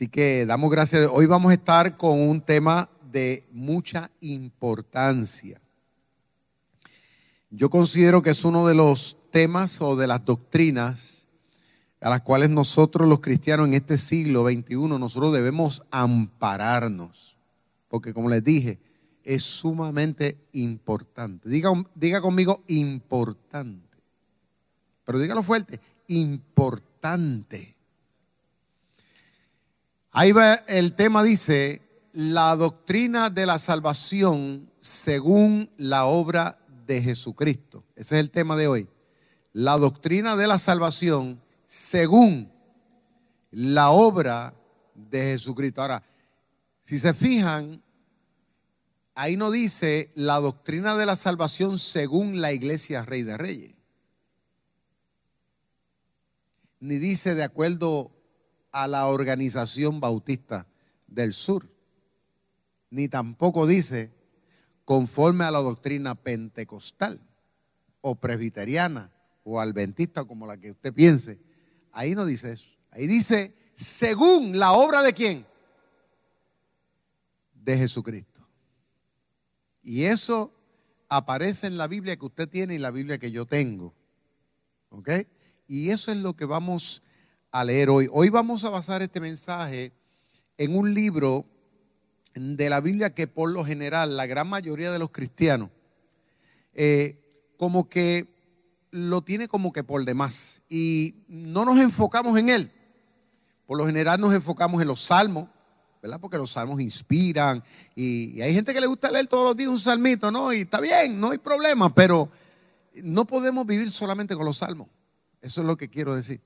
Así que damos gracias. Hoy vamos a estar con un tema de mucha importancia. Yo considero que es uno de los temas o de las doctrinas a las cuales nosotros los cristianos en este siglo XXI, nosotros debemos ampararnos. Porque como les dije, es sumamente importante. Diga, diga conmigo importante. Pero dígalo fuerte, importante. Ahí va el tema, dice, la doctrina de la salvación según la obra de Jesucristo. Ese es el tema de hoy. La doctrina de la salvación según la obra de Jesucristo. Ahora, si se fijan, ahí no dice la doctrina de la salvación según la iglesia Rey de Reyes. Ni dice de acuerdo a la organización bautista del sur, ni tampoco dice conforme a la doctrina pentecostal o presbiteriana o adventista como la que usted piense. Ahí no dice eso. Ahí dice según la obra de quién? De Jesucristo. Y eso aparece en la Biblia que usted tiene y la Biblia que yo tengo. ¿Ok? Y eso es lo que vamos a leer hoy. Hoy vamos a basar este mensaje en un libro de la Biblia que por lo general la gran mayoría de los cristianos eh, como que lo tiene como que por demás y no nos enfocamos en él. Por lo general nos enfocamos en los salmos, ¿verdad? Porque los salmos inspiran y, y hay gente que le gusta leer todos los días un salmito, ¿no? Y está bien, no hay problema, pero no podemos vivir solamente con los salmos. Eso es lo que quiero decir.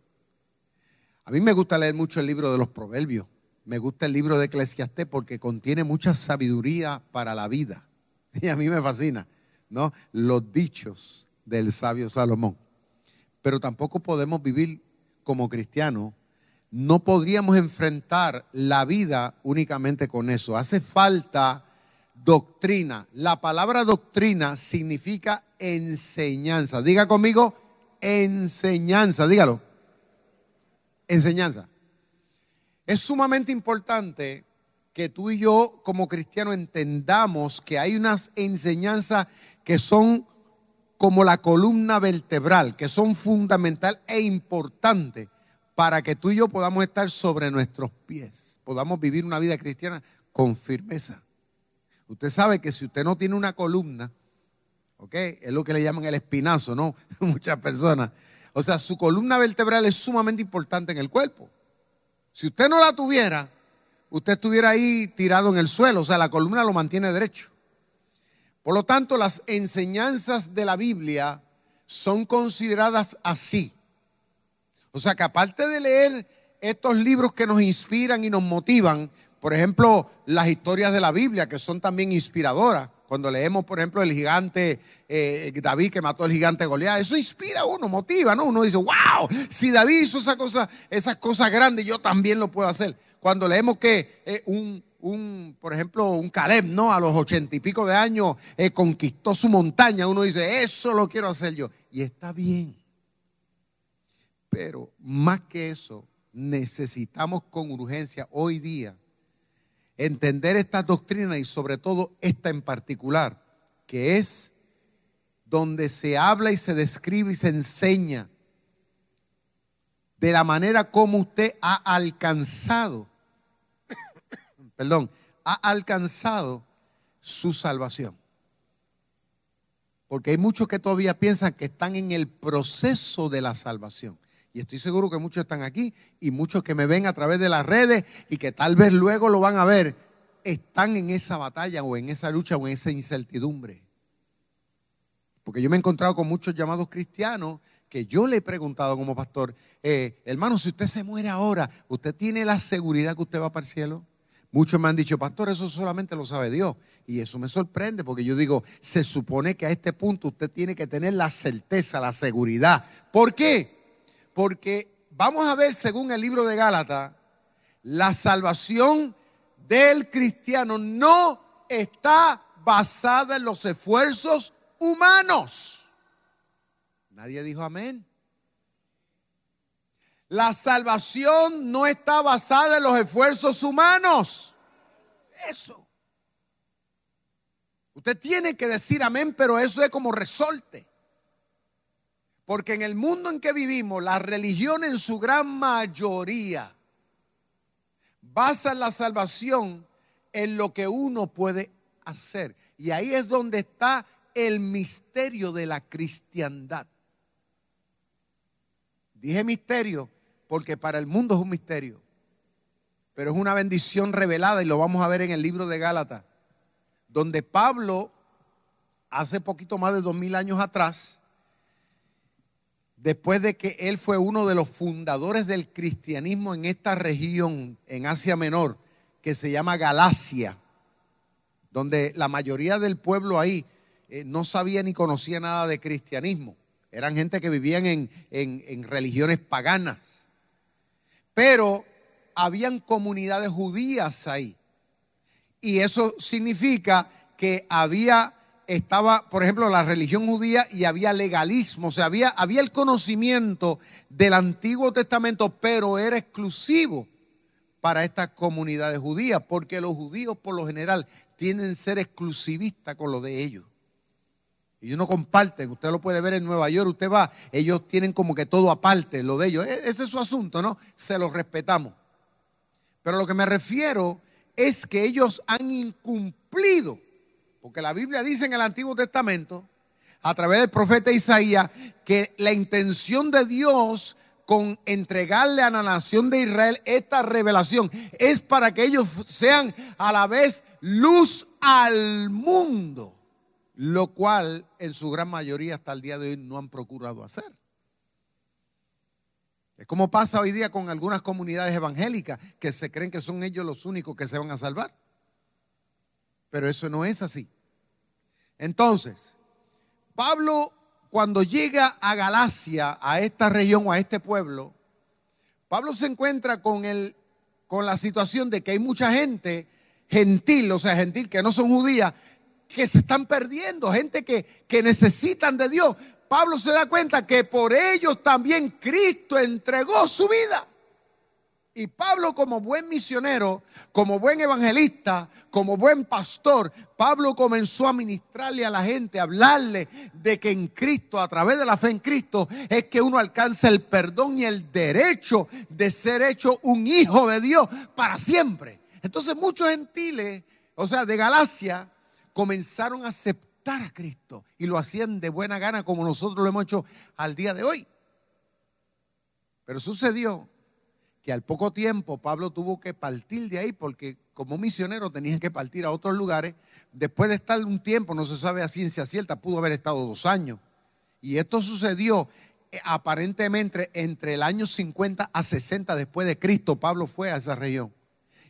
A mí me gusta leer mucho el libro de los proverbios. Me gusta el libro de Eclesiastés porque contiene mucha sabiduría para la vida. Y a mí me fascina, ¿no? Los dichos del sabio Salomón. Pero tampoco podemos vivir como cristianos. No podríamos enfrentar la vida únicamente con eso. Hace falta doctrina. La palabra doctrina significa enseñanza. Diga conmigo, enseñanza. Dígalo enseñanza. Es sumamente importante que tú y yo como cristianos entendamos que hay unas enseñanzas que son como la columna vertebral, que son fundamental e importante para que tú y yo podamos estar sobre nuestros pies, podamos vivir una vida cristiana con firmeza. Usted sabe que si usted no tiene una columna, ¿ok? Es lo que le llaman el espinazo, ¿no? Muchas personas o sea, su columna vertebral es sumamente importante en el cuerpo. Si usted no la tuviera, usted estuviera ahí tirado en el suelo. O sea, la columna lo mantiene derecho. Por lo tanto, las enseñanzas de la Biblia son consideradas así. O sea, que aparte de leer estos libros que nos inspiran y nos motivan, por ejemplo, las historias de la Biblia, que son también inspiradoras, cuando leemos, por ejemplo, el gigante eh, David que mató al gigante Goliat, eso inspira a uno, motiva, ¿no? Uno dice, wow, si David hizo esa cosa, esas cosas grandes, yo también lo puedo hacer. Cuando leemos que eh, un, un, por ejemplo, un Caleb, ¿no? A los ochenta y pico de años eh, conquistó su montaña, uno dice, eso lo quiero hacer yo. Y está bien. Pero más que eso, necesitamos con urgencia hoy día entender estas doctrinas y sobre todo esta en particular, que es donde se habla y se describe y se enseña de la manera como usted ha alcanzado, perdón, ha alcanzado su salvación. Porque hay muchos que todavía piensan que están en el proceso de la salvación. Y estoy seguro que muchos están aquí y muchos que me ven a través de las redes y que tal vez luego lo van a ver, están en esa batalla o en esa lucha o en esa incertidumbre. Porque yo me he encontrado con muchos llamados cristianos que yo le he preguntado como pastor, eh, hermano, si usted se muere ahora, ¿usted tiene la seguridad que usted va para el cielo? Muchos me han dicho, pastor, eso solamente lo sabe Dios. Y eso me sorprende porque yo digo, se supone que a este punto usted tiene que tener la certeza, la seguridad. ¿Por qué? Porque vamos a ver, según el libro de Gálatas, la salvación del cristiano no está basada en los esfuerzos humanos. Nadie dijo amén. La salvación no está basada en los esfuerzos humanos. Eso. Usted tiene que decir amén, pero eso es como resorte. Porque en el mundo en que vivimos, la religión en su gran mayoría basa la salvación en lo que uno puede hacer. Y ahí es donde está el misterio de la cristiandad. Dije misterio porque para el mundo es un misterio, pero es una bendición revelada y lo vamos a ver en el libro de Gálatas, donde Pablo, hace poquito más de dos mil años atrás, después de que él fue uno de los fundadores del cristianismo en esta región, en Asia Menor, que se llama Galacia, donde la mayoría del pueblo ahí eh, no sabía ni conocía nada de cristianismo. Eran gente que vivían en, en religiones paganas. Pero habían comunidades judías ahí. Y eso significa que había estaba, por ejemplo, la religión judía y había legalismo, o sea, había, había el conocimiento del Antiguo Testamento, pero era exclusivo para estas comunidades judías, porque los judíos por lo general tienden a ser exclusivistas con lo de ellos. Y ellos no comparten, usted lo puede ver en Nueva York, usted va, ellos tienen como que todo aparte, lo de ellos. E, ese es su asunto, ¿no? Se los respetamos. Pero lo que me refiero es que ellos han incumplido porque la Biblia dice en el Antiguo Testamento, a través del profeta Isaías, que la intención de Dios con entregarle a la nación de Israel esta revelación es para que ellos sean a la vez luz al mundo, lo cual en su gran mayoría hasta el día de hoy no han procurado hacer. Es como pasa hoy día con algunas comunidades evangélicas que se creen que son ellos los únicos que se van a salvar. Pero eso no es así. Entonces, Pablo cuando llega a Galacia, a esta región o a este pueblo, Pablo se encuentra con, el, con la situación de que hay mucha gente gentil, o sea, gentil que no son judías, que se están perdiendo, gente que, que necesitan de Dios. Pablo se da cuenta que por ellos también Cristo entregó su vida. Y Pablo como buen misionero, como buen evangelista, como buen pastor, Pablo comenzó a ministrarle a la gente, a hablarle de que en Cristo, a través de la fe en Cristo, es que uno alcanza el perdón y el derecho de ser hecho un hijo de Dios para siempre. Entonces muchos gentiles, o sea, de Galacia, comenzaron a aceptar a Cristo y lo hacían de buena gana como nosotros lo hemos hecho al día de hoy. Pero sucedió que al poco tiempo Pablo tuvo que partir de ahí porque como misionero tenía que partir a otros lugares. Después de estar un tiempo, no se sabe a ciencia cierta, pudo haber estado dos años. Y esto sucedió eh, aparentemente entre el año 50 a 60 después de Cristo. Pablo fue a esa región.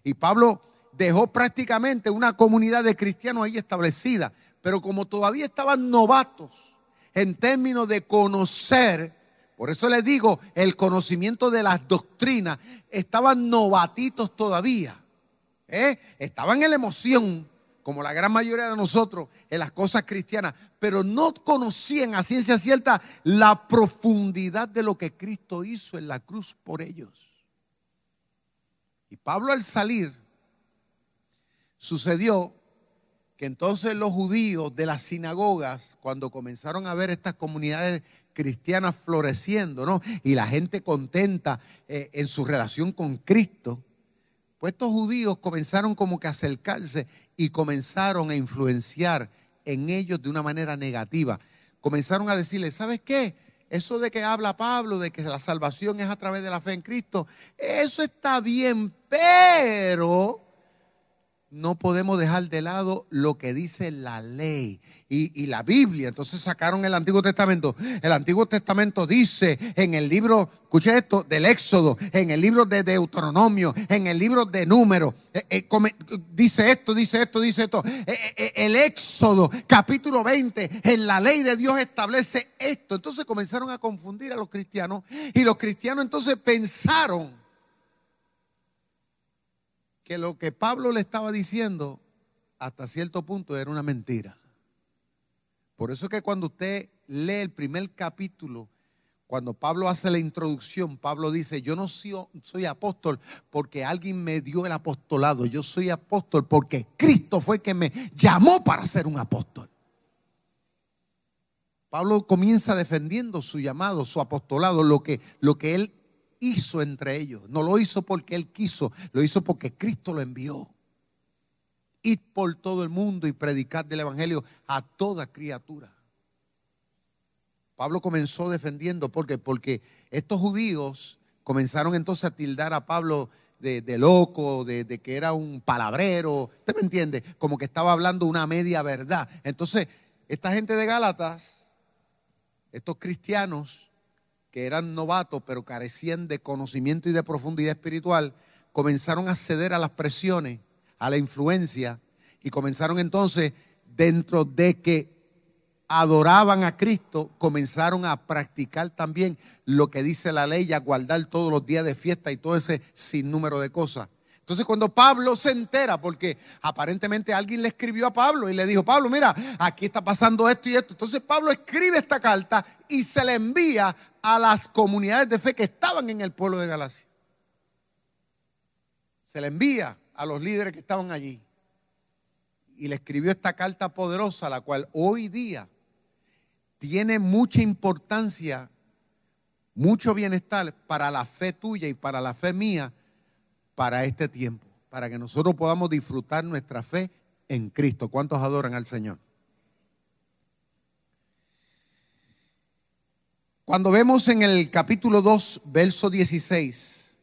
Y Pablo dejó prácticamente una comunidad de cristianos ahí establecida. Pero como todavía estaban novatos en términos de conocer por eso les digo, el conocimiento de las doctrinas estaban novatitos todavía. ¿eh? Estaban en la emoción, como la gran mayoría de nosotros, en las cosas cristianas, pero no conocían a ciencia cierta la profundidad de lo que Cristo hizo en la cruz por ellos. Y Pablo al salir, sucedió que entonces los judíos de las sinagogas, cuando comenzaron a ver estas comunidades cristianas floreciendo, ¿no? Y la gente contenta eh, en su relación con Cristo. Pues estos judíos comenzaron como que a acercarse y comenzaron a influenciar en ellos de una manera negativa. Comenzaron a decirle, ¿sabes qué? Eso de que habla Pablo, de que la salvación es a través de la fe en Cristo, eso está bien, pero no podemos dejar de lado lo que dice la ley y, la Biblia. Entonces sacaron el Antiguo Testamento. El Antiguo Testamento dice en el libro, escuche esto, del Éxodo, en el libro de Deuteronomio, en el libro de Números. Eh, eh, dice esto, dice esto, dice esto. Eh, el Éxodo, capítulo 20, en la ley de Dios establece esto. Entonces comenzaron a confundir a los cristianos y los cristianos entonces pensaron que lo que Pablo le estaba diciendo hasta cierto punto era una mentira. Por eso es que cuando usted lee el primer capítulo, cuando Pablo hace la introducción, Pablo dice, yo no soy, soy, apóstol porque alguien me dio el apostolado, yo soy apóstol porque Cristo fue el que me llamó para ser un apóstol. Pablo comienza defendiendo su llamado, su apostolado, lo que, lo que él hizo entre ellos. No lo hizo porque Él quiso, lo hizo porque Cristo lo envió. Id por todo el mundo y predicad del Evangelio a toda criatura. Pablo comenzó defendiendo, porque Porque estos judíos comenzaron entonces a tildar a Pablo de, loco, de, de, que era un palabrero, ¿usted me entiende? Como que estaba hablando una media verdad. Entonces, esta gente de Gálatas, estos cristianos, que eran novatos pero carecían de conocimiento y de profundidad espiritual, comenzaron a ceder a las presiones, a la influencia, y comenzaron entonces, dentro de que adoraban a Cristo, comenzaron a practicar también lo que dice la ley, a guardar todos los días de fiesta y todo ese sinnúmero de cosas. Entonces cuando Pablo se entera, porque aparentemente alguien le escribió a Pablo y le dijo, Pablo, mira, aquí está pasando esto y esto. Entonces Pablo escribe esta carta y se la envía a las comunidades de fe que estaban en el pueblo de Galacia. Se le envía a los líderes que estaban allí. Y le escribió esta carta poderosa, la cual hoy día tiene mucha importancia, mucho bienestar para la fe tuya y para la fe mía para este tiempo, para que nosotros podamos disfrutar nuestra fe en Cristo. ¿Cuántos adoran al Señor? Cuando vemos en el capítulo 2, verso 16,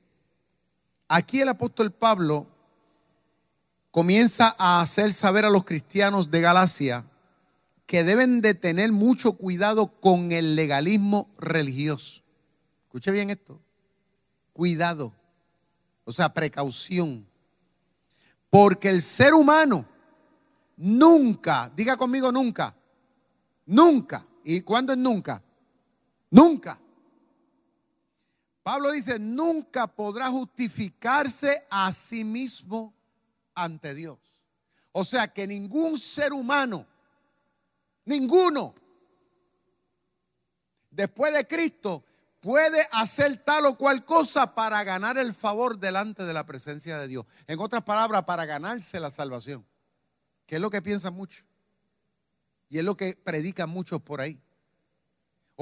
aquí el apóstol Pablo comienza a hacer saber a los cristianos de Galacia que deben de tener mucho cuidado con el legalismo religioso. Escuche bien esto. Cuidado. O sea, precaución. Porque el ser humano nunca, diga conmigo nunca, nunca. ¿Y cuándo es nunca? Nunca. Pablo dice, nunca podrá justificarse a sí mismo ante Dios. O sea que ningún ser humano, ninguno, después de Cristo, puede hacer tal o cual cosa para ganar el favor delante de la presencia de Dios. En otras palabras, para ganarse la salvación. Que es lo que piensan muchos. Y es lo que predican muchos por ahí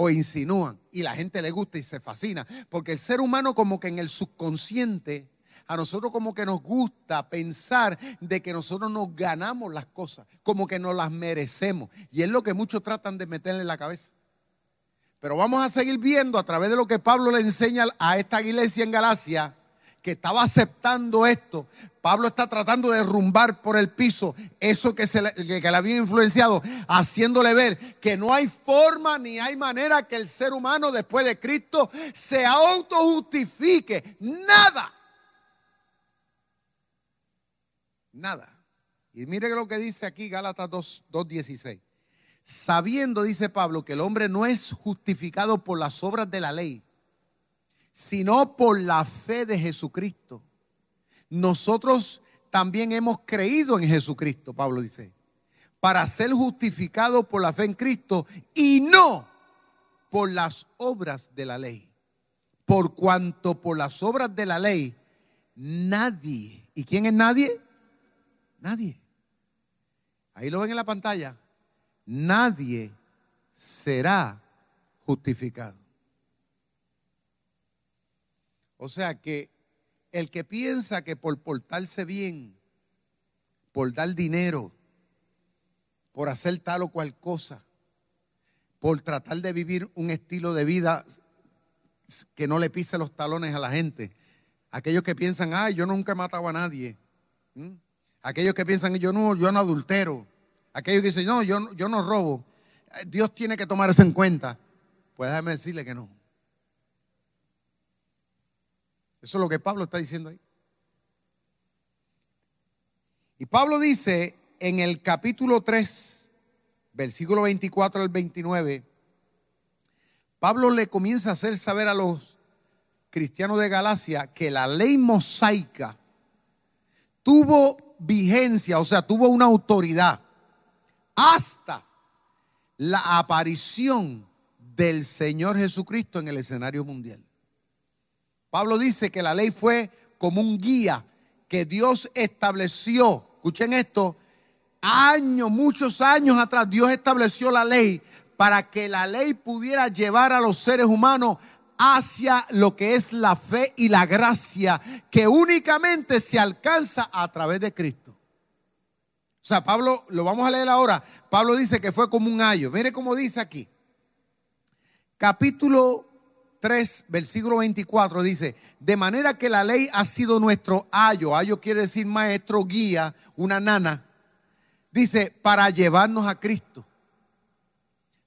o insinúan y la gente le gusta y se fascina, porque el ser humano como que en el subconsciente a nosotros como que nos gusta pensar de que nosotros nos ganamos las cosas, como que nos las merecemos. Y es lo que muchos tratan de meterle en la cabeza. Pero vamos a seguir viendo a través de lo que Pablo le enseña a esta iglesia en Galacia, que estaba aceptando esto. Pablo está tratando de derrumbar por el piso eso que, se le, que había influenciado, haciéndole ver que no hay forma ni hay manera que el ser humano después de Cristo se autojustifique. Nada. Nada. Y mire lo que dice aquí Gálatas 2.16. Sabiendo, dice Pablo, que el hombre no es justificado por las obras de la ley, sino por la fe de Jesucristo. Nosotros también hemos creído en Jesucristo, Pablo dice, para ser justificado por la fe en Cristo y no por las obras de la ley. Por cuanto por las obras de la ley nadie, ¿y quién es nadie? Nadie. Ahí lo ven en la pantalla. Nadie será justificado. O sea que el que piensa que por portarse bien, por dar dinero, por hacer tal o cual cosa, por tratar de vivir un estilo de vida que no le pise los talones a la gente, aquellos que piensan, ay, yo nunca he matado a nadie, Aquellos que piensan yo no, yo no adultero. Aquellos que dicen, no, yo, yo no robo. Eh, Dios tiene que tomar eso en cuenta. Pues déjame decirle que no. Eso es lo que Pablo está diciendo ahí. Y Pablo dice en el capítulo 3, versículo 24 al 29, Pablo le comienza a hacer saber a los cristianos de Galacia que la ley mosaica tuvo vigencia, o sea, tuvo una autoridad hasta la aparición del Señor Jesucristo en el escenario mundial. Pablo dice que la ley fue como un guía que Dios estableció. Escuchen esto, años, muchos años atrás, Dios estableció la ley para que la ley pudiera llevar a los seres humanos hacia lo que es la fe y la gracia que únicamente se alcanza a través de Cristo. O sea, Pablo, lo vamos a leer ahora. Pablo dice que fue como un ayo. Mire cómo dice aquí. Capítulo 3, versículo 24 dice, de manera que la ley ha sido nuestro ayo. Ayo quiere decir maestro, guía, una nana. Dice, para llevarnos a Cristo.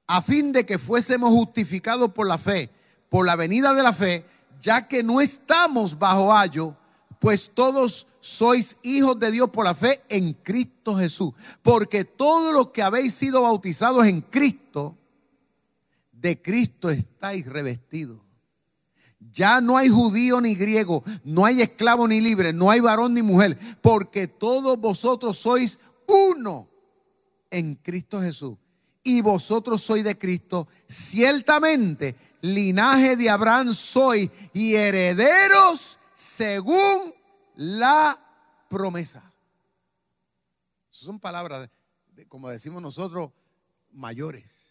A fin de que fuésemos justificados por la fe, por la venida de la fe, ya que no estamos bajo ayo, pues todos sois hijos de Dios por la fe en Cristo Jesús. Porque todos los que habéis sido bautizados en Cristo, de Cristo estáis revestidos. Ya no hay judío ni griego, no hay esclavo ni libre, no hay varón ni mujer, porque todos vosotros sois uno en Cristo Jesús. Y vosotros sois de Cristo, ciertamente linaje de Abraham sois y herederos según la promesa. Esas son palabras, de- como decimos nosotros, mayores.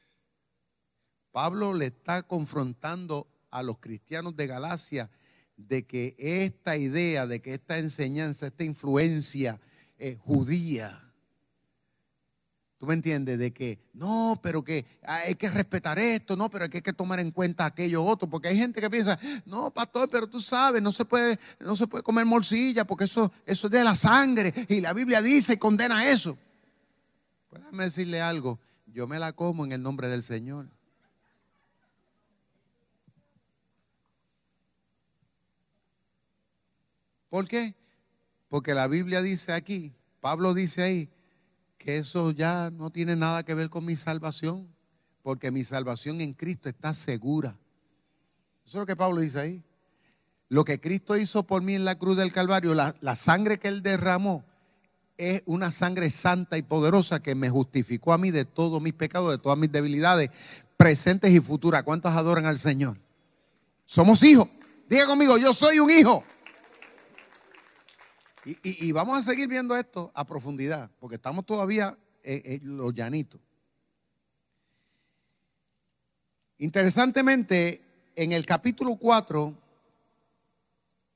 Pablo le está confrontando a los cristianos de Galacia de que esta idea, de que esta enseñanza, esta influencia eh, judía, ¿tú me entiendes? De que no, pero que hay que respetar esto, no, pero hay que tomar en cuenta aquello otro, porque hay gente que piensa, no, pastor, pero tú sabes, no se puede, no se puede comer morcilla porque eso, eso es de la sangre y la Biblia dice y condena eso. Pues déjame decirle algo, yo me la como en el nombre del Señor. ¿Por qué? Porque la Biblia dice aquí, Pablo dice ahí, que eso ya no tiene nada que ver con mi salvación, porque mi salvación en Cristo está segura. Eso es lo que Pablo dice ahí. Lo que Cristo hizo por mí en la cruz del Calvario, la, sangre que Él derramó, es una sangre santa y poderosa que me justificó a mí de todos mis pecados, de todas mis debilidades, presentes y futuras. ¿Cuántos adoran al Señor? Somos hijos. Diga conmigo, yo soy un hijo. Y, vamos a seguir viendo esto a profundidad, porque estamos todavía en, en los. Interesantemente, en el capítulo 4,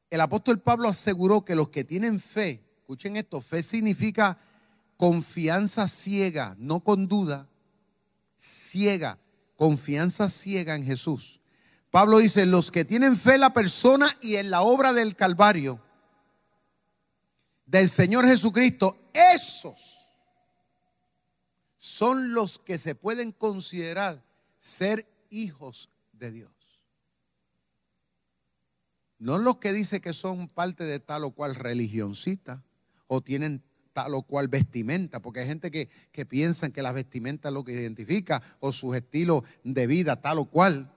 el apóstol Pablo aseguró que los que tienen fe, escuchen esto, fe significa confianza ciega, no con duda, ciega, confianza ciega en Jesús. Pablo dice, los que tienen fe en la persona y en la obra del Calvario, del Señor Jesucristo, esos son los que se pueden considerar ser hijos de Dios. No los que dicen que son parte de tal o cual religioncita o tienen tal o cual vestimenta, porque hay gente que, que piensan que la vestimenta es lo que identifica o sus estilos de vida tal o cual.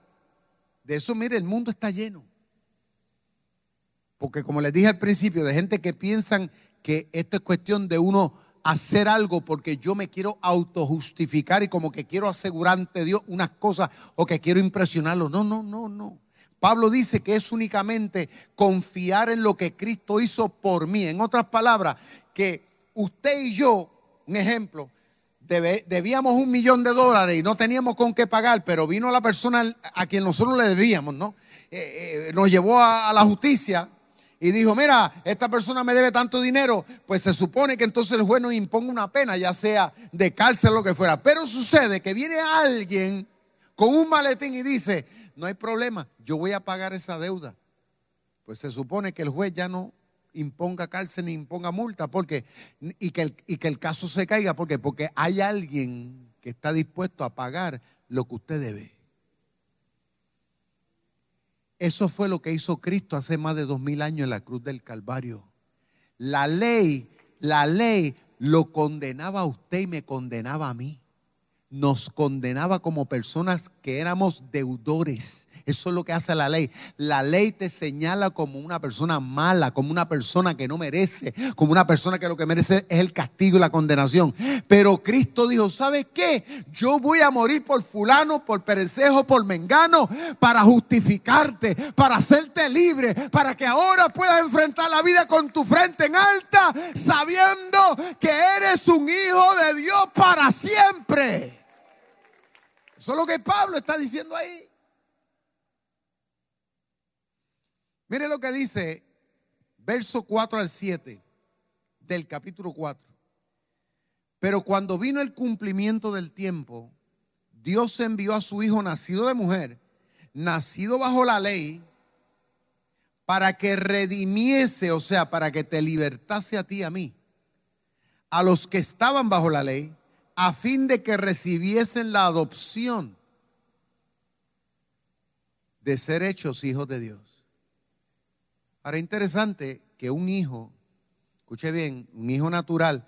De eso, mire, el mundo está lleno. Porque como les dije al principio, de gente que piensan que esto es cuestión de uno hacer algo porque yo me quiero autojustificar y como que quiero asegurar ante Dios unas cosas o que quiero impresionarlo. No, no, no, no. Pablo dice que es únicamente confiar en lo que Cristo hizo por mí. En otras palabras, que usted y yo, un ejemplo, debíamos un millón de dólares y no teníamos con qué pagar, pero vino la persona a quien nosotros le debíamos, ¿no? Eh, eh, nos llevó a la justicia y dijo, mira, esta persona me debe tanto dinero, pues se supone que entonces el juez nos imponga una pena, ya sea de cárcel o lo que fuera. Pero sucede que viene alguien con un maletín y dice, no hay problema, yo voy a pagar esa deuda. Pues se supone que el juez ya no imponga cárcel ni imponga multa, porque y que el, y que el caso se caiga, porque porque hay alguien que está dispuesto a pagar lo que usted debe. Eso fue lo que hizo Cristo hace más de dos mil años en la cruz del Calvario. La ley, la ley lo condenaba a usted y me condenaba a mí. Nos condenaba como personas que éramos deudores eso es lo que hace la ley. La ley te señala como una persona mala, como una persona que no merece, como una persona que lo que merece es el castigo y la condenación. Pero Cristo dijo, ¿sabes qué? Yo voy a morir por fulano, por perecejo, por mengano, para justificarte, para hacerte libre, para que ahora puedas enfrentar la vida con tu frente en alta, sabiendo que eres un hijo de Dios para siempre. Eso es lo que Pablo está diciendo ahí. Mire lo que dice verso 4 al 7 del capítulo 4. Pero cuando vino el cumplimiento del tiempo, Dios envió a su Hijo nacido de mujer, nacido bajo la ley, para que redimiese, o sea, para que te libertase a ti y a mí, a los que estaban bajo la ley, a fin de que recibiesen la adopción de ser hechos hijos de Dios. Ahora, interesante que un hijo, escuche bien, un hijo natural,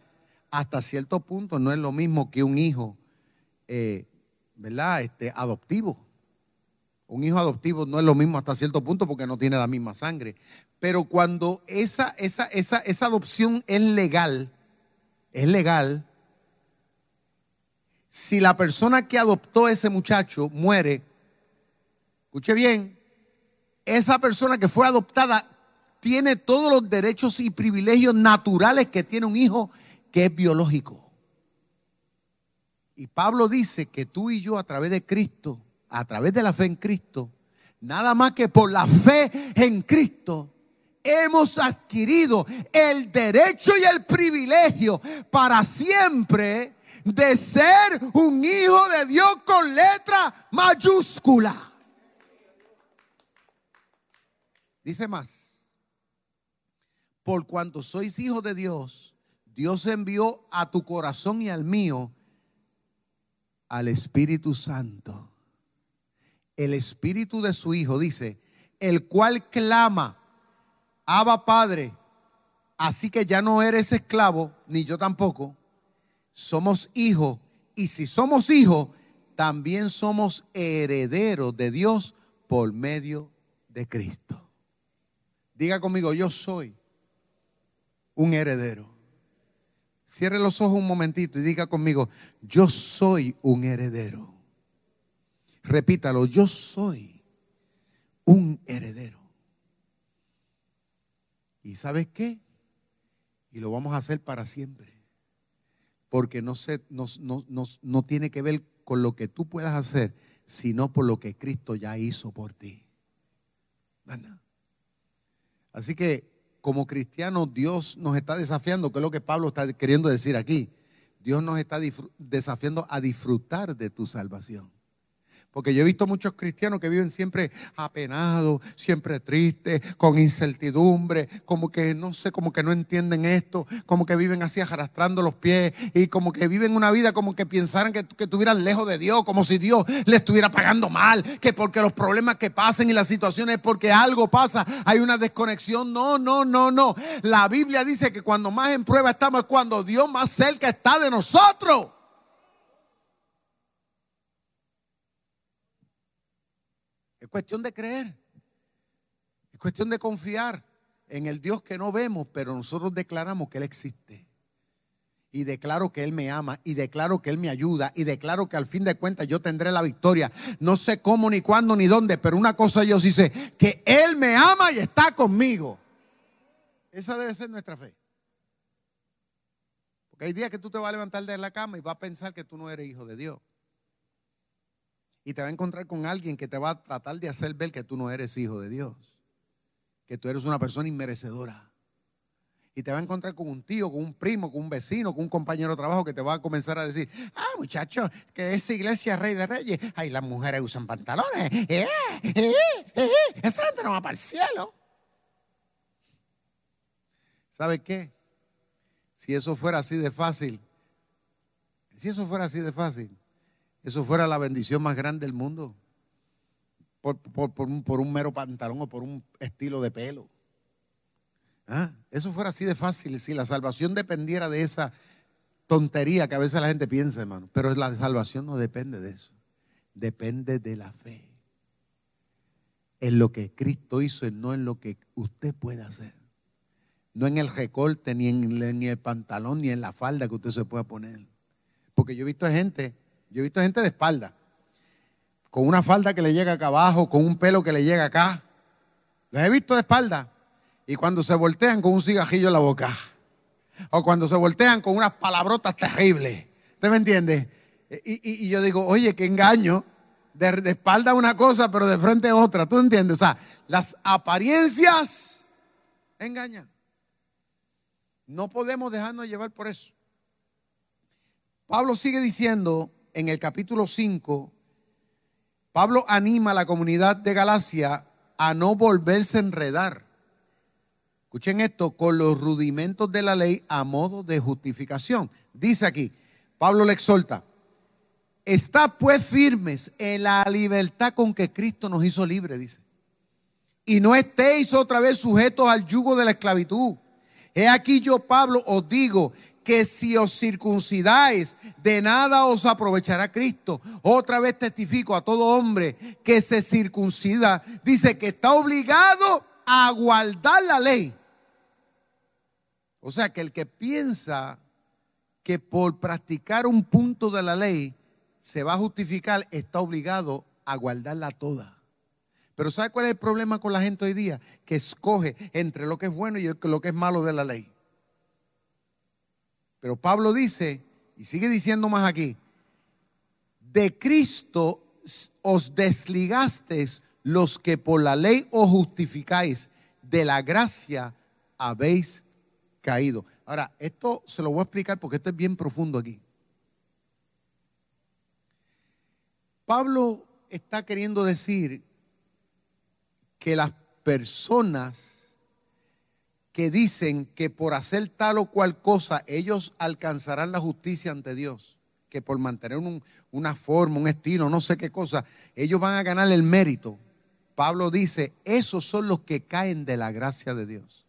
hasta cierto punto no es lo mismo que un hijo, eh, ¿verdad? Este, adoptivo. Un hijo adoptivo no es lo mismo hasta cierto punto porque no tiene la misma sangre. Pero cuando esa, esa, esa, esa adopción es legal, es legal, si la persona que adoptó a ese muchacho muere, escuche bien, esa persona que fue adoptada tiene todos los derechos y privilegios naturales que tiene un hijo que es biológico. Y Pablo dice que tú y yo a través de Cristo, a través de la fe en Cristo, nada más que por la fe en Cristo, hemos adquirido el derecho y el privilegio para siempre de ser un hijo de Dios con letra mayúscula. Dice más por cuanto sois hijos de Dios, Dios envió a tu corazón y al mío al Espíritu Santo. El Espíritu de su Hijo dice, el cual clama, Abba Padre, así que ya no eres esclavo, ni yo tampoco, somos hijos, y si somos hijos, también somos herederos de Dios por medio de Cristo. Diga conmigo, yo soy un heredero. Cierre los ojos un momentito y diga conmigo, yo soy un heredero. Repítalo, yo soy un heredero. ¿Y sabes qué? Y lo vamos a hacer para siempre. Porque no, se, no, no tiene que ver con lo que tú puedas hacer, sino por lo que Cristo ya hizo por ti. Así que como cristianos Dios nos está desafiando, que es lo que Pablo está queriendo decir aquí. Dios nos está desafiando a disfrutar de tu salvación. Porque yo he visto muchos cristianos que viven siempre apenados, siempre tristes, con incertidumbre, como que no sé, como que no entienden esto, como que viven así arrastrando los pies y como que viven una vida como que pensaran que, que estuvieran lejos de Dios, como si Dios le estuviera pagando mal, que porque los problemas que pasen y las situaciones es porque algo pasa, hay una desconexión. No, no, no, no. La Biblia dice que cuando más en prueba estamos es cuando Dios más cerca está de nosotros. Cuestión de creer. Es cuestión de confiar en el Dios que no vemos, pero nosotros declaramos que Él existe. Y declaro que Él me ama, y declaro que Él me ayuda, y declaro que al fin de cuentas yo tendré la victoria. No sé cómo, ni cuándo, ni dónde, pero una cosa yo sí sé, que Él me ama y está conmigo. Esa debe ser nuestra fe. Porque hay días que tú te vas a levantar de la cama y vas a pensar que tú no eres hijo de Dios y te va a encontrar con alguien que te va a tratar de hacer ver que tú no eres hijo de Dios, que tú eres una persona inmerecedora. Y te va a encontrar con un tío, con un primo, con un vecino, con un compañero de trabajo que te va a comenzar a decir, ah, muchacho, que esa iglesia Rey de Reyes, ay, las mujeres usan pantalones, eh, eh, eh, esa gente no va para el cielo. ¿Sabe qué? Si eso fuera así de fácil, si eso fuera así de fácil, eso fuera la bendición más grande del mundo. Por, un, mero pantalón o por un estilo de pelo. ¿Ah? Eso fuera así de fácil, si la salvación dependiera de esa tontería que a veces la gente piensa, hermano. Pero la salvación no depende de eso. Depende de la fe. En lo que Cristo hizo y no en lo que usted puede hacer. No en el recorte, ni en, el pantalón, ni en la falda que usted se pueda poner. Porque yo he visto gente, yo he visto gente de espalda, con una falda que le llega acá abajo, con un pelo que le llega acá. Los he visto de espalda. Y cuando se voltean con un cigajillo en la boca. O cuando se voltean con unas palabrotas terribles. ¿Usted me entiende? Y, yo digo, oye, qué engaño. De, de, espalda una cosa, pero de frente otra. ¿Tú entiendes? O sea, las apariencias engañan. No podemos dejarnos llevar por eso. Pablo sigue diciendo en el capítulo 5, Pablo anima a la comunidad de Galacia a no volverse a enredar. Escuchen esto, con los rudimentos de la ley a modo de justificación. Dice aquí, Pablo le exhorta, está pues firmes en la libertad con que Cristo nos hizo libres, dice. Y no estéis otra vez sujetos al yugo de la esclavitud. He aquí yo, Pablo, os digo que si os circuncidáis, de nada os aprovechará Cristo. Otra vez testifico a todo hombre que se circuncida, dice que está obligado a guardar la ley. O sea que el que piensa que por practicar un punto de la ley se va a justificar, está obligado a guardarla toda. Pero ¿sabe cuál es el problema con la gente hoy día? Que escoge entre lo que es bueno y lo que es malo de la ley. Pero Pablo dice, y sigue diciendo más aquí, de Cristo os desligasteis los que por la ley os justificáis, de la gracia habéis caído. Ahora, esto se lo voy a explicar porque esto es bien profundo aquí. Pablo está queriendo decir que las personas que dicen que por hacer tal o cual cosa ellos alcanzarán la justicia ante Dios, que por mantener una forma, un estilo, no sé qué cosa, ellos van a ganar el mérito. Pablo dice, esos son los que caen de la gracia de Dios.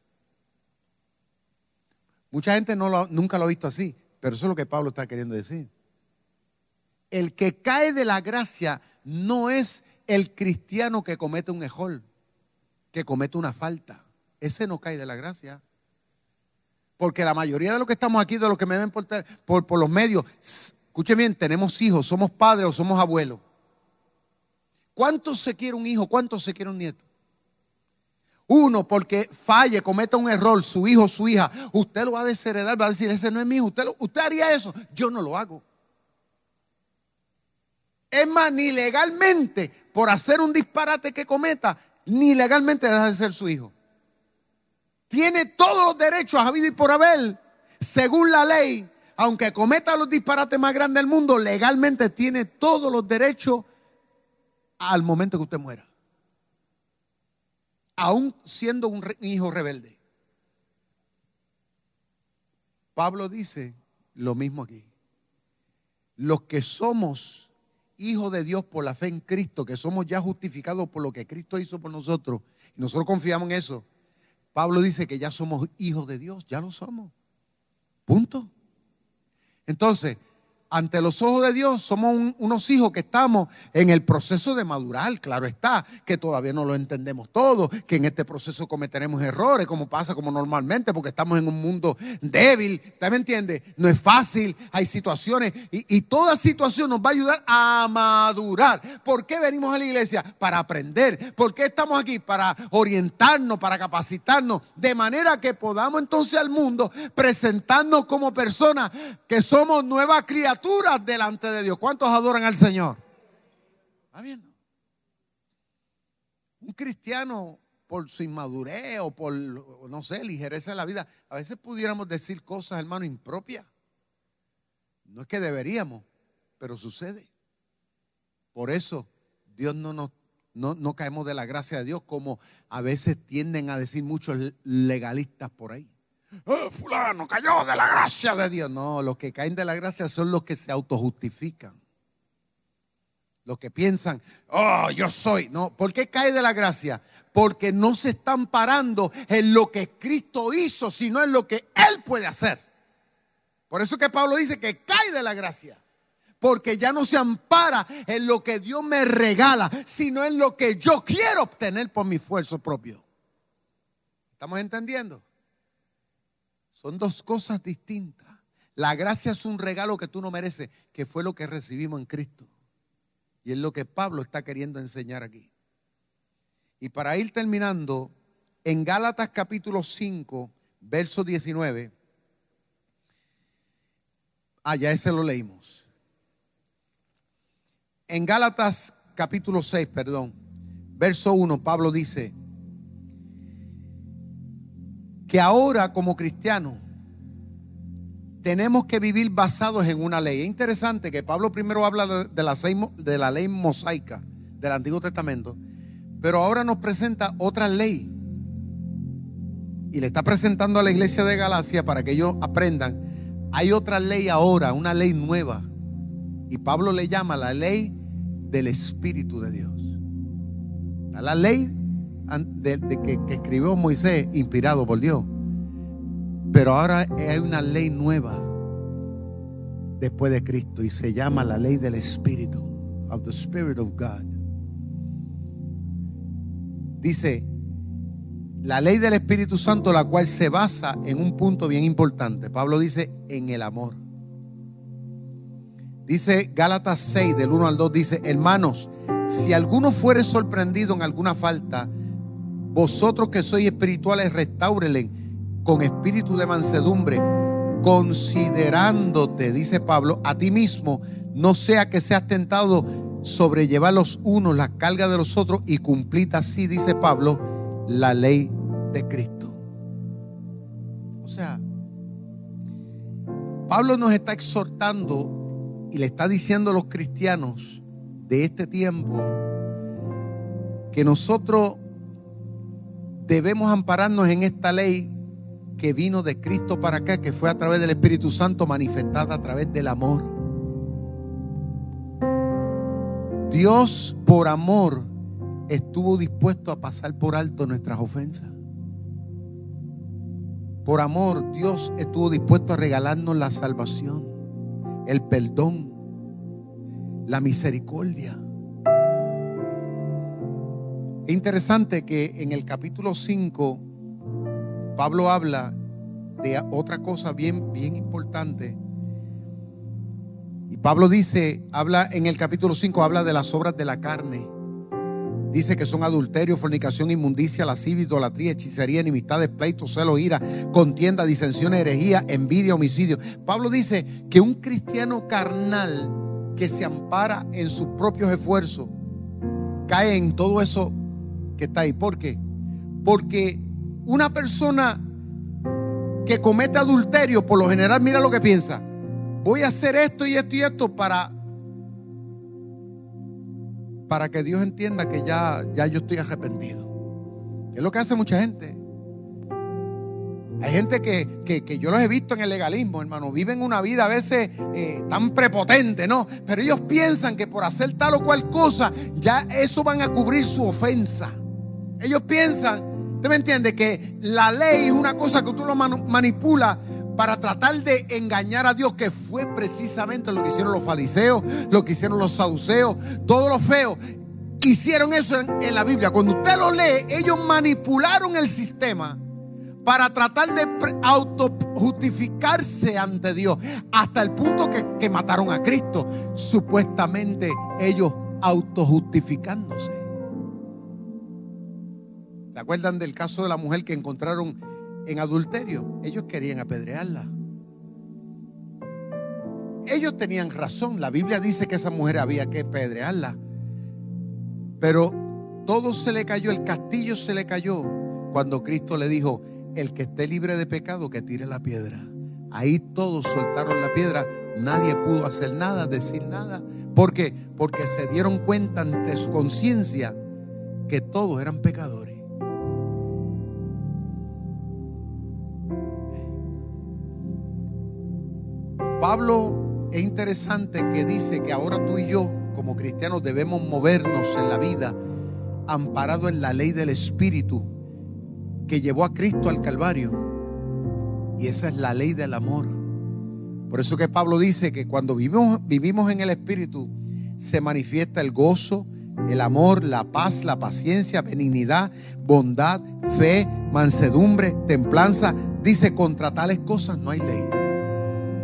Mucha gente nunca lo ha visto así, pero eso es lo que Pablo está queriendo decir. El que cae de la gracia no es el cristiano que comete un ejol, que comete una falta ese no cae de la gracia. Porque la mayoría de los que estamos aquí, de los que me ven por, los medios, escuchen bien, tenemos hijos, somos padres o somos abuelos. ¿Cuántos se quiere un hijo? ¿Cuántos se quiere un nieto? Uno, porque falle, cometa un error, su hijo, su hija, usted lo va a desheredar, va a decir, ese no es mi hijo, usted, usted haría eso, yo no lo hago. Es más, ni legalmente, por hacer un disparate que cometa, ni legalmente deja de ser su hijo tiene todos los derechos a habido y por haber, según la ley, aunque cometa los disparates más grandes del mundo, legalmente tiene todos los derechos al momento que usted muera. Aún siendo un hijo rebelde. Pablo dice lo mismo aquí. Los que somos hijos de Dios por la fe en Cristo, que somos ya justificados por lo que Cristo hizo por nosotros, y nosotros confiamos en eso, Pablo dice que ya somos hijos de Dios, ya lo somos. Punto. Entonces, ante los ojos de Dios somos unos hijos que estamos en el proceso de madurar, claro está, que todavía no lo entendemos todo, que en este proceso cometeremos errores, como pasa como normalmente, porque estamos en un mundo débil, ¿usted me entiende? No es fácil, hay situaciones y, y toda situación nos va a ayudar a madurar. ¿Por qué venimos a la iglesia? Para aprender. ¿Por qué estamos aquí? Para orientarnos, para capacitarnos, de manera que podamos entonces al mundo presentarnos como personas que somos nuevas criaturas delante de Dios. ¿Cuántos adoran al Señor? ¿Está viendo? Un cristiano por su inmadurez o por, no sé, ligereza de la vida, a veces pudiéramos decir cosas, hermano, impropias. No es que deberíamos, pero sucede. Por eso Dios no nos no, no, caemos de la gracia de Dios como a veces tienden a decir muchos legalistas por ahí. "Oh, fulano cayó de la gracia de Dios. No, los que caen de la gracia son los que se autojustifican. Los que piensan, oh, yo soy. No, ¿por qué cae de la gracia? Porque no se están parando en lo que Cristo hizo, sino en lo que Él puede hacer. Por eso que Pablo dice que cae de la gracia. Porque ya no se ampara en lo que Dios me regala, sino en lo que yo quiero obtener por mi esfuerzo propio. ¿Estamos entendiendo? Son dos cosas distintas. La gracia es un regalo que tú no mereces, que fue lo que recibimos en Cristo. Y es lo que Pablo está queriendo enseñar aquí. Y para ir terminando, en Gálatas capítulo 5, verso 19, allá ah, ese lo leímos. En Gálatas capítulo 6, perdón, verso 1, Pablo dice que ahora como cristianos tenemos que vivir basados en una ley. Es interesante que Pablo primero habla de la, de la ley mosaica del Antiguo Testamento, pero ahora nos presenta otra ley. Y le está presentando a la iglesia de Galacia para que ellos aprendan. Hay otra ley ahora, una ley nueva. Y Pablo le llama la ley del Espíritu de Dios. La ley de, que, escribió Moisés, inspirado por Dios. Pero ahora hay una ley nueva después de Cristo y se llama la ley del Espíritu, of the Spirit of God. Dice, la ley del Espíritu Santo, la cual se basa en un punto bien importante. Pablo dice, en el amor. Dice Gálatas 6, del 1 al 2, dice, hermanos, si alguno fuere sorprendido en alguna falta, vosotros que sois espirituales, restáurenle con espíritu de mansedumbre, considerándote, dice Pablo, a ti mismo, no sea que seas tentado sobrellevar los unos la carga de los otros y cumplir así, dice Pablo, la ley de Cristo. O sea, Pablo nos está exhortando y le está diciendo a los cristianos de este tiempo que nosotros debemos ampararnos en esta ley que vino de Cristo para acá, que fue a través del Espíritu Santo manifestada a través del amor. Dios por amor estuvo dispuesto a pasar por alto nuestras ofensas. Por amor Dios estuvo dispuesto a regalarnos la salvación, el perdón, la misericordia. Es interesante que en el capítulo 5 Pablo habla de otra cosa bien, bien importante. Y Pablo dice, habla en el capítulo 5, habla de las obras de la carne. Dice que son adulterio, fornicación, inmundicia, lascivia, idolatría, hechicería, enemistades, pleitos, celos, ira, contienda, disensión, herejía, envidia, homicidio. Pablo dice que un cristiano carnal que se ampara en sus propios esfuerzos cae en todo eso que está ahí. ¿Por qué? Porque una persona que comete adulterio, por lo general, mira lo que piensa. Voy a hacer esto y esto y esto para para que Dios entienda que ya, ya yo estoy arrepentido. Es lo que hace mucha gente. Hay gente que, yo los he visto en el legalismo, hermano. Viven una vida a veces eh, tan prepotente, ¿no? Pero ellos piensan que por hacer tal o cual cosa, ya eso van a cubrir su ofensa. Ellos piensan ¿Usted me entiende? Que la ley es una cosa que tú lo manipulas para tratar de engañar a Dios, que fue precisamente lo que hicieron los fariseos, lo que hicieron los saduceos, todos los feos. Hicieron eso en, la Biblia. Cuando usted lo lee, ellos manipularon el sistema para tratar de autojustificarse ante Dios, hasta el punto que, que mataron a Cristo, supuestamente ellos autojustificándose. ¿Se acuerdan del caso de la mujer que encontraron en adulterio? Ellos querían apedrearla. Ellos tenían razón. La Biblia dice que esa mujer había que apedrearla. Pero todo se le cayó, el castillo se le cayó cuando Cristo le dijo, el que esté libre de pecado, que tire la piedra. Ahí todos soltaron la piedra, nadie pudo hacer nada, decir nada. ¿Por qué? Porque se dieron cuenta ante su conciencia que todos eran pecadores. Pablo es interesante que dice que ahora tú y yo, como cristianos, debemos movernos en la vida amparado en la ley del Espíritu que llevó a Cristo al Calvario. Y esa es la ley del amor. Por eso que Pablo dice que cuando vivimos, vivimos en el Espíritu, se manifiesta el gozo, el amor, la paz, la paciencia, benignidad, bondad, fe, mansedumbre, templanza. Dice, contra tales cosas no hay ley.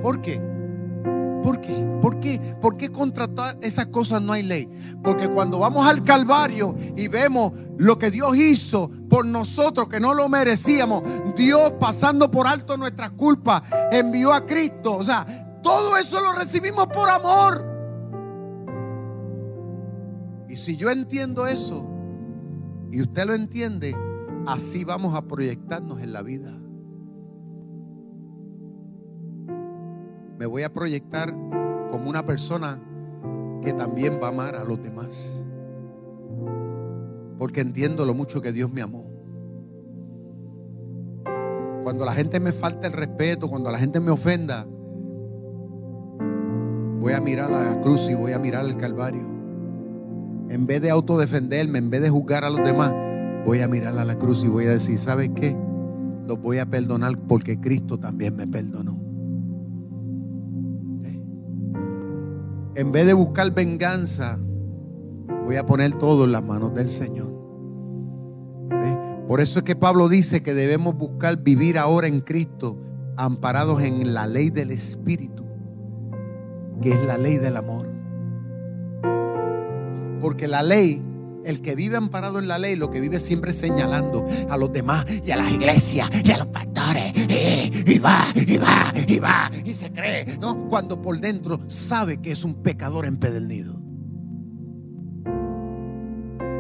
¿Por qué? ¿Por qué? ¿Por qué? ¿Por qué contra esas cosas no hay ley? Porque cuando vamos al Calvario y vemos lo que Dios hizo por nosotros que no lo merecíamos, Dios pasando por alto nuestras culpas, envió a Cristo. O sea, todo eso lo recibimos por amor. Y si yo entiendo eso y usted lo entiende, así vamos a proyectarnos en la vida. Me voy a proyectar como una persona que también va a amar a los demás. Porque entiendo lo mucho que Dios me amó. Cuando la gente me falta el respeto, cuando la gente me ofenda, voy a mirar a la cruz y voy a mirar al Calvario. En vez de autodefenderme, en vez de juzgar a los demás, voy a mirar a la cruz y voy a decir, ¿sabes qué? Los voy a perdonar porque Cristo también me perdonó. En vez de buscar venganza, voy a poner todo en las manos del Señor. Por eso es que Pablo dice que debemos buscar vivir ahora en Cristo, amparados en la ley del Espíritu, que es la ley del amor. Porque la ley el que vive amparado en la ley, lo que vive siempre señalando a los demás y a las iglesias y a los pastores. Eh, y va, y va, y va, y se cree, ¿no? Cuando por dentro sabe que es un pecador empedernido.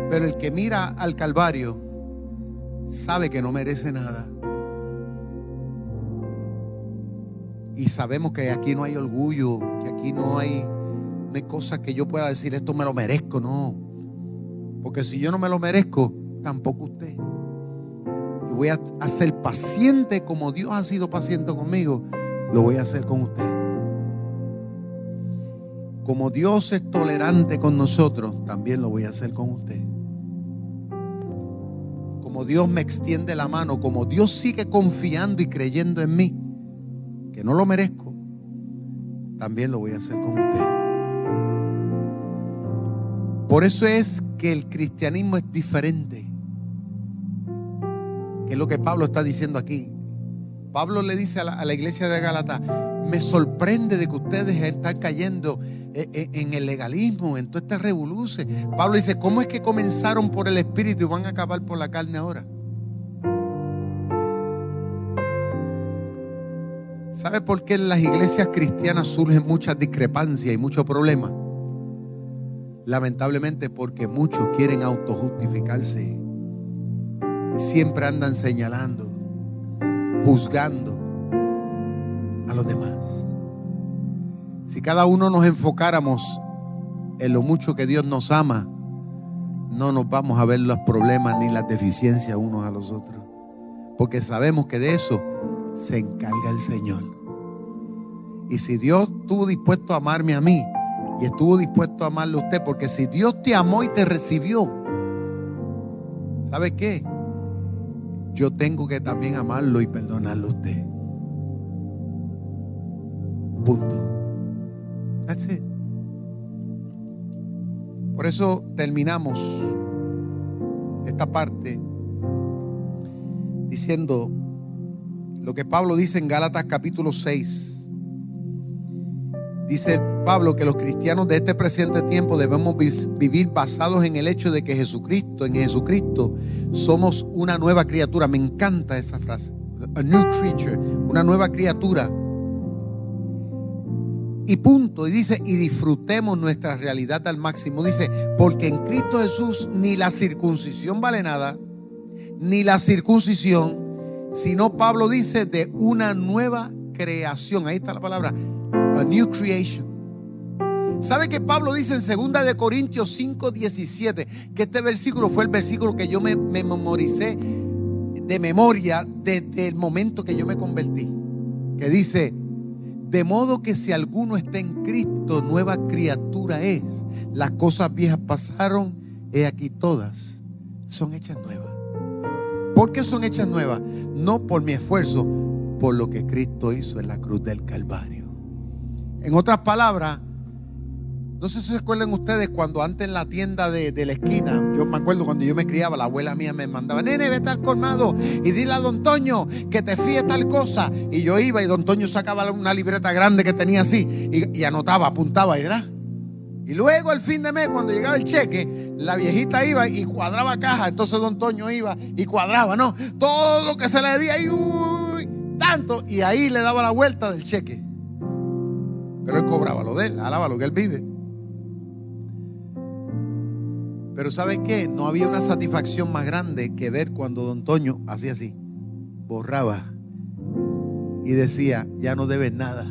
Pero el que mira al Calvario sabe que no merece nada. Y sabemos que aquí no hay orgullo, que aquí no hay, no hay cosas que yo pueda decir, esto me lo merezco, no. Porque si yo no me lo merezco, tampoco usted. Y voy a, ser paciente como Dios ha sido paciente conmigo, lo voy a hacer con usted. Como Dios es tolerante con nosotros, también lo voy a hacer con usted. Como Dios me extiende la mano, como Dios sigue confiando y creyendo en mí, que no lo merezco, también lo voy a hacer con usted. Por eso es que el cristianismo es diferente. Que es lo que Pablo está diciendo aquí. Pablo le dice a la, iglesia de Galata, me sorprende de que ustedes están cayendo eh, eh, en el legalismo, en todo este revoluce. Pablo dice, ¿cómo es que comenzaron por el Espíritu y van a acabar por la carne ahora? ¿Sabe por qué en las iglesias cristianas surgen muchas discrepancias y muchos problemas? Lamentablemente porque muchos quieren autojustificarse. Siempre andan señalando, juzgando a los demás. Si cada uno nos enfocáramos en lo mucho que Dios nos ama, no nos vamos a ver los problemas ni las deficiencias unos a los otros. Porque sabemos que de eso se encarga el Señor. Y si Dios estuvo dispuesto a amarme a mí, y estuvo dispuesto a amarle a usted, porque si Dios te amó y te recibió, ¿sabe qué? Yo tengo que también amarlo y perdonarlo a usted. Punto. Por eso terminamos esta parte diciendo lo que Pablo dice en Gálatas capítulo 6. Dice Pablo que los cristianos de este presente tiempo debemos vivir basados en el hecho de que Jesucristo, en Jesucristo, somos una nueva criatura. Me encanta esa frase. A new creature, una nueva criatura. Y punto. Y dice, y disfrutemos nuestra realidad al máximo. Dice, porque en Cristo Jesús ni la circuncisión vale nada, ni la circuncisión, sino Pablo dice de una nueva creación. Ahí está la palabra a new creation. ¿Sabe que Pablo dice en 2 de Corintios 5, 17 que este versículo fue el versículo que yo me, me memoricé de memoria desde el momento que yo me convertí? Que dice, De modo que si alguno está en Cristo, nueva criatura es. Las cosas viejas pasaron, he aquí todas son hechas nuevas. ¿Por qué son hechas nuevas? No por mi esfuerzo, por lo que Cristo hizo en la cruz del Calvario. En otras palabras, no sé si se acuerdan ustedes cuando antes en la tienda de, la esquina, yo me acuerdo cuando yo me criaba, la abuela mía me mandaba, nene, vete al colmado y dile a don Toño que te fíe tal cosa. Y yo iba y don Toño sacaba una libreta grande que tenía así y, anotaba, apuntaba, ¿verdad? Y luego al fin de mes, cuando llegaba el cheque, la viejita iba y cuadraba caja. Entonces don Toño iba y cuadraba, ¿no? Todo lo que se le debía y uy, tanto. Y ahí le daba la vuelta del cheque. Pero él cobraba lo de él, alaba lo que él vive. Pero ¿sabe qué? No había una satisfacción más grande que ver cuando don Toño hacía así, borraba y decía, ya no debes nada.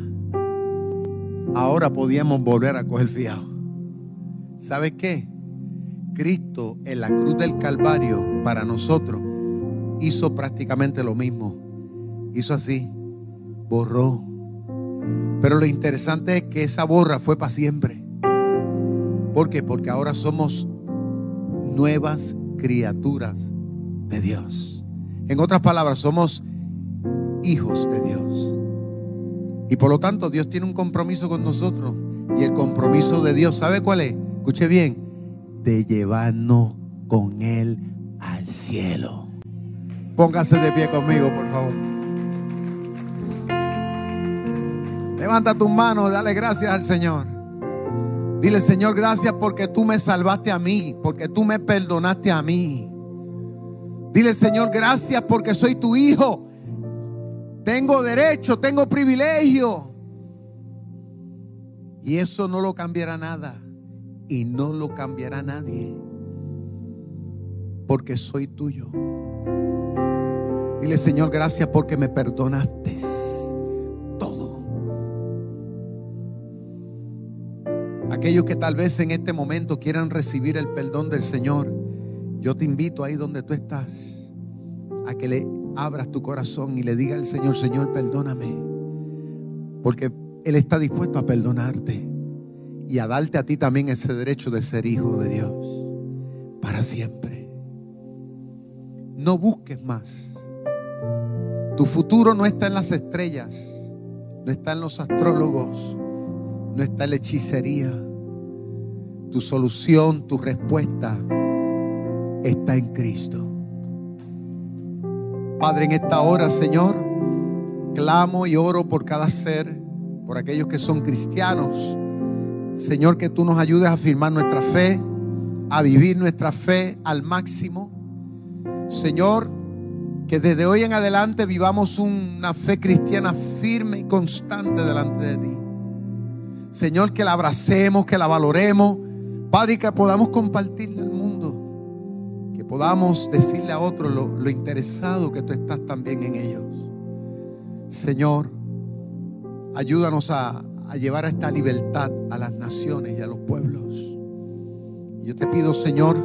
Ahora podíamos volver a coger fiado. ¿Sabe qué? Cristo en la cruz del Calvario para nosotros hizo prácticamente lo mismo. Hizo así, borró. Pero lo interesante es que esa borra fue para siempre. ¿Por qué? Porque ahora somos nuevas criaturas de Dios. En otras palabras, somos hijos de Dios. Y por lo tanto, Dios tiene un compromiso con nosotros. Y el compromiso de Dios, ¿sabe cuál es? Escuche bien, de llevarnos con Él al cielo. Póngase de pie conmigo, por favor. Levanta tus manos, dale gracias al Señor. Dile, Señor, gracias porque tú me salvaste a mí, porque tú me perdonaste a mí. Dile, Señor, gracias porque soy tu hijo. Tengo derecho, tengo privilegio. Y eso no lo cambiará nada. Y no lo cambiará nadie. Porque soy tuyo. Dile, Señor, gracias porque me perdonaste. Aquellos que tal vez en este momento quieran recibir el perdón del Señor, yo te invito ahí donde tú estás a que le abras tu corazón y le diga al Señor, Señor, perdóname. Porque Él está dispuesto a perdonarte y a darte a ti también ese derecho de ser hijo de Dios para siempre. No busques más. Tu futuro no está en las estrellas, no está en los astrólogos, no está la hechicería. Tu solución, tu respuesta está en Cristo. Padre, en esta hora, Señor, clamo y oro por cada ser, por aquellos que son cristianos. Señor, que tú nos ayudes a afirmar nuestra fe, a vivir nuestra fe al máximo. Señor, que desde hoy en adelante vivamos una fe cristiana firme y constante delante de ti. Señor, que la abracemos, que la valoremos Padre, que podamos compartirle al mundo, que podamos decirle a otros lo, interesado que tú estás también en ellos. Señor, ayúdanos a, a llevar esta libertad a las naciones y a los pueblos. Yo te pido, Señor,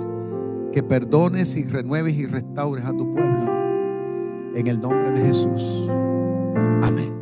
que perdones y renueves y restaures a tu pueblo. En el nombre de Jesús. Amén.